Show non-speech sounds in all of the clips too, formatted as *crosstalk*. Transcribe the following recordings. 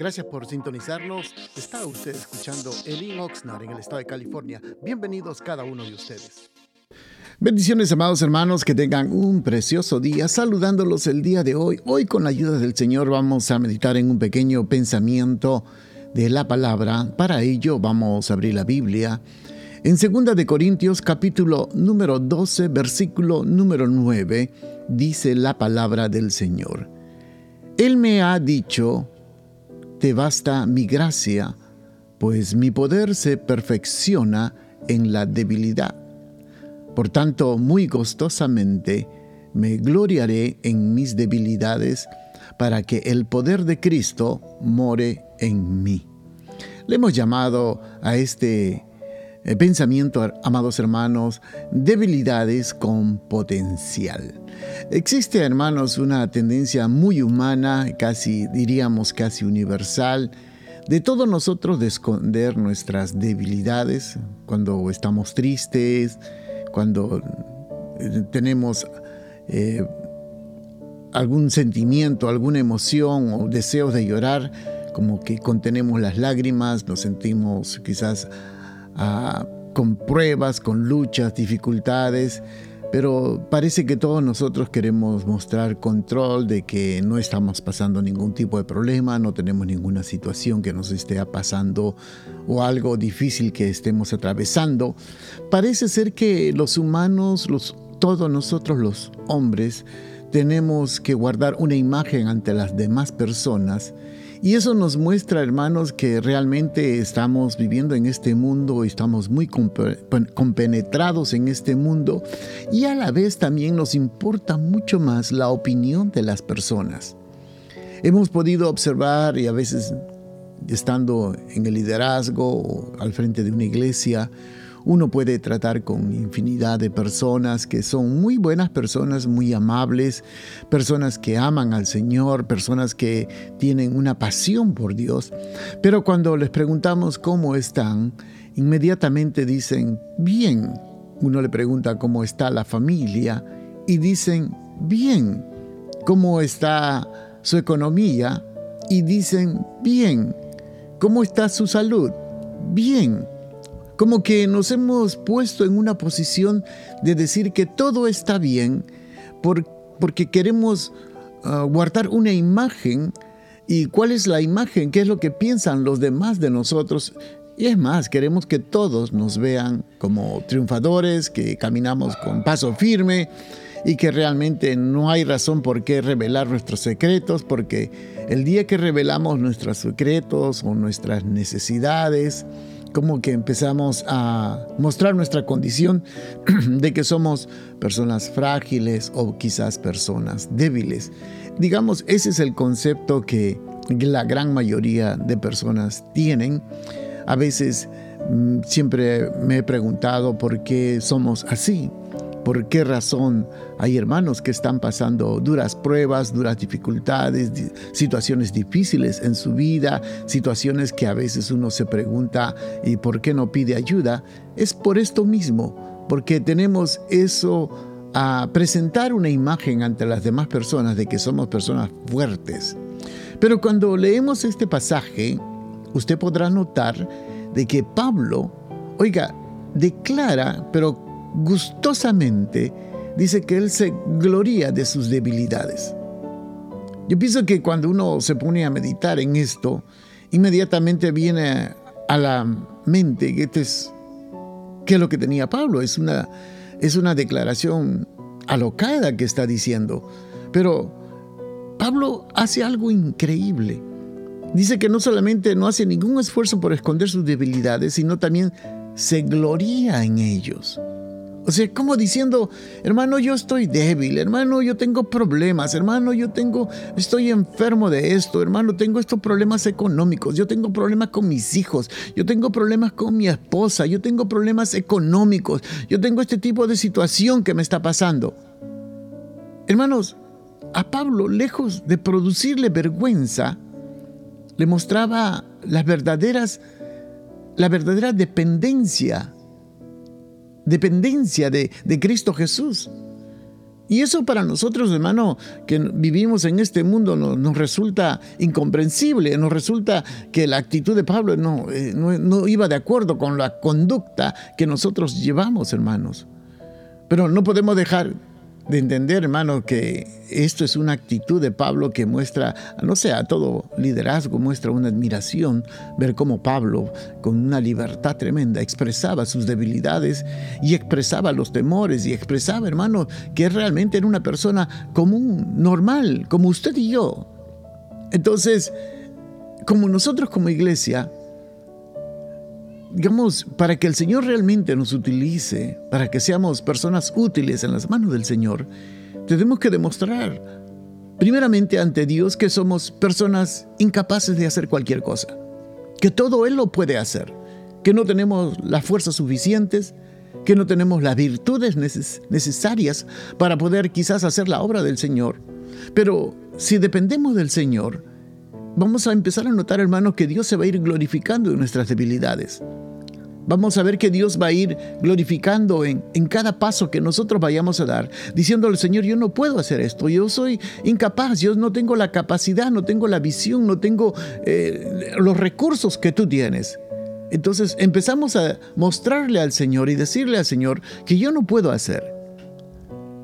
Gracias por sintonizarnos. Está usted escuchando Elin Oxnard en el estado de California. Bienvenidos cada uno de ustedes. Bendiciones, amados hermanos, que tengan un precioso día. Saludándolos el día de hoy. Hoy, con la ayuda del Señor, vamos a meditar en un pequeño pensamiento de la palabra. Para ello, vamos a abrir la Biblia. En 2 de Corintios, capítulo número 12, versículo número 9, dice la palabra del Señor. Él me ha dicho, te basta mi gracia, pues mi poder se perfecciona en la debilidad. Por tanto, muy gustosamente me gloriaré en mis debilidades, para que el poder de Cristo more en mí. Le hemos llamado a este pensamiento, amados hermanos, debilidades con potencial. Existe, hermanos, una tendencia muy humana, casi diríamos casi universal, de todos nosotros de esconder nuestras debilidades cuando estamos tristes, cuando eh, tenemos eh, algún sentimiento, alguna emoción o deseos de llorar, como que contenemos las lágrimas, nos sentimos quizás con pruebas, con luchas, dificultades, pero parece que todos nosotros queremos mostrar control de que no estamos pasando ningún tipo de problema, no tenemos ninguna situación que nos esté pasando o algo difícil que estemos atravesando. Parece ser que los humanos, los, todos nosotros los hombres, tenemos que guardar una imagen ante las demás personas y eso nos muestra, hermanos, que realmente estamos viviendo en este mundo, estamos muy compenetrados en este mundo y a la vez también nos importa mucho más la opinión de las personas. Hemos podido observar y a veces estando en el liderazgo o al frente de una iglesia, uno puede tratar con infinidad de personas que son muy buenas personas, muy amables, personas que aman al Señor, personas que tienen una pasión por Dios. Pero cuando les preguntamos cómo están, inmediatamente dicen, bien. Uno le pregunta cómo está la familia y dicen, bien. ¿Cómo está su economía? Y dicen, bien. ¿Cómo está su salud? Bien. Como que nos hemos puesto en una posición de decir que todo está bien porque queremos ah, guardar una imagen. ¿Y cuál es la imagen? ¿Qué es lo que piensan los demás de nosotros? Y es más, queremos que todos nos vean como triunfadores, que caminamos con paso firme y que realmente no hay razón por qué revelar nuestros secretos, porque el día que revelamos nuestros secretos o nuestras necesidades, como que empezamos a mostrar nuestra condición *clears throat* de que somos personas frágiles o quizás personas débiles. Digamos, ese es el concepto que la gran mayoría de personas tienen. A veces mm, siempre me he preguntado por qué somos así. ¿Por qué razón hay hermanos que están pasando duras pruebas, duras dificultades, situaciones difíciles en su vida, situaciones que a veces uno se pregunta ¿y por qué no pide ayuda? Es por esto mismo, porque tenemos eso a presentar una imagen ante las demás personas de que somos personas fuertes. Pero cuando leemos este pasaje, usted podrá notar de que Pablo, oiga, declara, pero gustosamente dice que Él se gloria de sus debilidades. Yo pienso que cuando uno se pone a meditar en esto, inmediatamente viene a la mente que este es, que es lo que tenía Pablo, es una, es una declaración alocada que está diciendo. Pero Pablo hace algo increíble. Dice que no solamente no hace ningún esfuerzo por esconder sus debilidades, sino también se gloria en ellos. O sea, como diciendo, hermano, yo estoy débil, hermano, yo tengo problemas, hermano, yo tengo, estoy enfermo de esto, hermano, tengo estos problemas económicos, yo tengo problemas con mis hijos, yo tengo problemas con mi esposa, yo tengo problemas económicos, yo tengo este tipo de situación que me está pasando. Hermanos, a Pablo, lejos de producirle vergüenza, le mostraba las verdaderas, la verdadera dependencia dependencia de, Cristo Jesús. Y eso para nosotros, hermano, que vivimos en este mundo, nos, resulta incomprensible, nos resulta que la actitud de Pablo eh, no, no iba de acuerdo con la conducta que nosotros llevamos, hermanos. Pero no podemos dejar de entender, hermano, que esto es una actitud de Pablo que muestra, no sé, a todo liderazgo muestra una admiración, ver cómo Pablo, con una libertad tremenda, expresaba sus debilidades y expresaba los temores y expresaba, hermano, que realmente era una persona común, normal, como usted y yo. Entonces, como nosotros como iglesia, digamos, para que el Señor realmente nos utilice, para que seamos personas útiles en las manos del Señor, tenemos que demostrar, primeramente ante Dios, que somos personas incapaces de hacer cualquier cosa, que todo Él lo puede hacer, que no tenemos las fuerzas suficientes, que no tenemos las virtudes necesarias para poder quizás hacer la obra del Señor. Pero si dependemos del Señor, vamos a empezar a notar, hermanos, que Dios se va a ir glorificando en nuestras debilidades. Vamos a ver que Dios va a ir glorificando en, en, cada paso que nosotros vayamos a dar, diciéndole, Señor, yo no puedo hacer esto, yo soy incapaz, yo no tengo la capacidad, no tengo la visión, no tengo eh, los recursos que tú tienes. Entonces empezamos a mostrarle al Señor y decirle al Señor que yo no puedo hacer.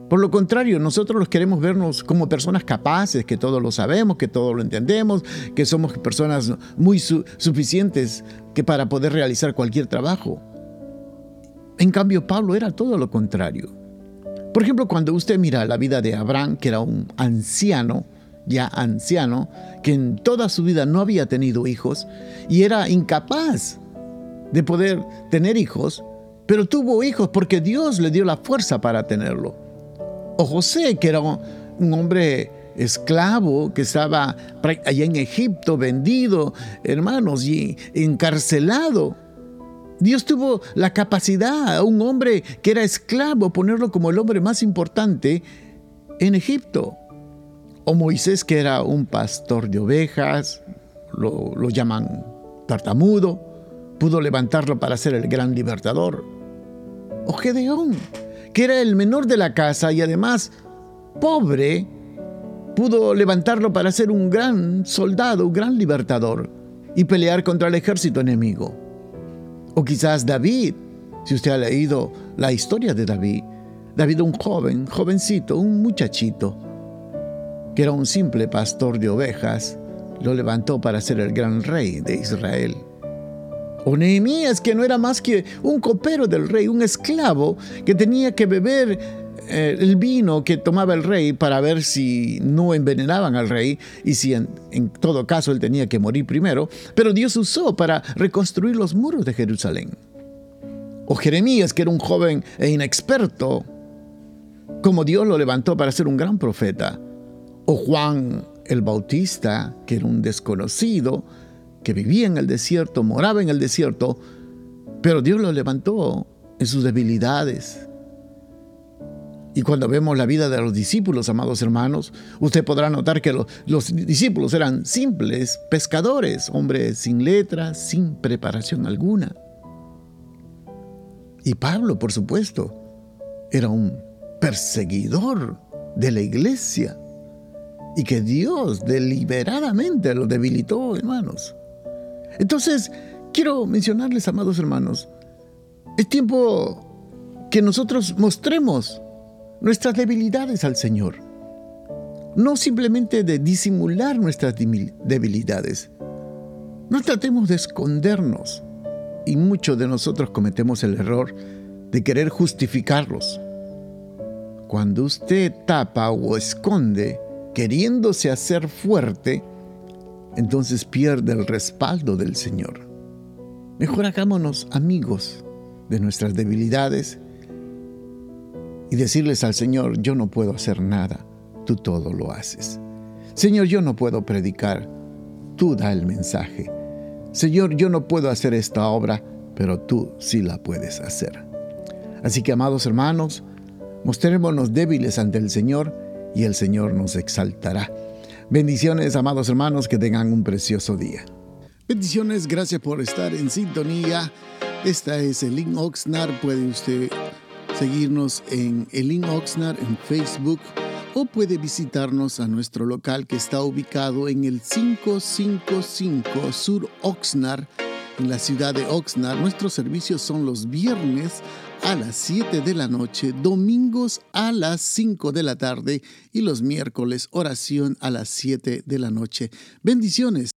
Por lo contrario, nosotros queremos vernos como personas capaces, que todo lo sabemos, que todo lo entendemos, que somos personas muy suficientes que para poder realizar cualquier trabajo. En cambio, Pablo era todo lo contrario. Por ejemplo, cuando usted mira la vida de Abraham, que era un anciano, ya anciano, que en toda su vida no había tenido hijos y era incapaz de poder tener hijos, pero tuvo hijos porque Dios le dio la fuerza para tenerlo o José, que era un hombre esclavo que estaba allá en Egipto, vendido, hermanos, y encarcelado. Dios tuvo la capacidad a un hombre que era esclavo ponerlo como el hombre más importante en Egipto. O Moisés, que era un pastor de ovejas, lo, lo llaman tartamudo, pudo levantarlo para ser el gran libertador. O Gedeón, que era el menor de la casa y además pobre, pudo levantarlo para ser un gran soldado, un gran libertador y pelear contra el ejército enemigo. O quizás David, si usted ha leído la historia de David, David un joven, jovencito, un muchachito, que era un simple pastor de ovejas, lo levantó para ser el gran rey de Israel. O Nehemías, que no era más que un copero del rey, un esclavo que tenía que beber eh, el vino que tomaba el rey para ver si no envenenaban al rey y si en, en, todo caso él tenía que morir primero, pero Dios usó para reconstruir los muros de Jerusalén. O Jeremías, que era un joven e inexperto, como Dios lo levantó para ser un gran profeta. O Juan el Bautista, que era un desconocido, que vivía en el desierto, moraba en el desierto, pero Dios lo levantó en sus debilidades. Y cuando vemos la vida de los discípulos, amados hermanos, usted podrá notar que los, discípulos eran simples pescadores, hombres sin letras, sin preparación alguna. Y Pablo, por supuesto, era un perseguidor de la iglesia y que Dios deliberadamente lo debilitó, hermanos. Entonces, quiero mencionarles, amados hermanos, es tiempo que nosotros mostremos nuestras debilidades al Señor. No simplemente de disimular nuestras debilidades. No tratemos de escondernos. Y muchos de nosotros cometemos el error de querer justificarlos. Cuando usted tapa o esconde, queriéndose hacer fuerte, entonces pierde el respaldo del Señor. Mejor hagámonos amigos de nuestras debilidades y decirles al Señor, yo no puedo hacer nada, tú todo lo haces. Señor, yo no puedo predicar, tú da el mensaje. Señor, yo no puedo hacer esta obra, pero tú sí la puedes hacer. Así que, amados hermanos, mostrémonos débiles ante el Señor y el Señor nos exaltará. Bendiciones, amados hermanos, que tengan un precioso día. Bendiciones, gracias por estar en sintonía. Esta es el Link Oxnard. Puede usted seguirnos en Elin Oxnard en Facebook o puede visitarnos a nuestro local que está ubicado en el 555 Sur Oxnard en la ciudad de Oxnard. Nuestros servicios son los viernes a las 7 de la noche, domingos a las 5 de la tarde y los miércoles oración a las 7 de la noche. Bendiciones.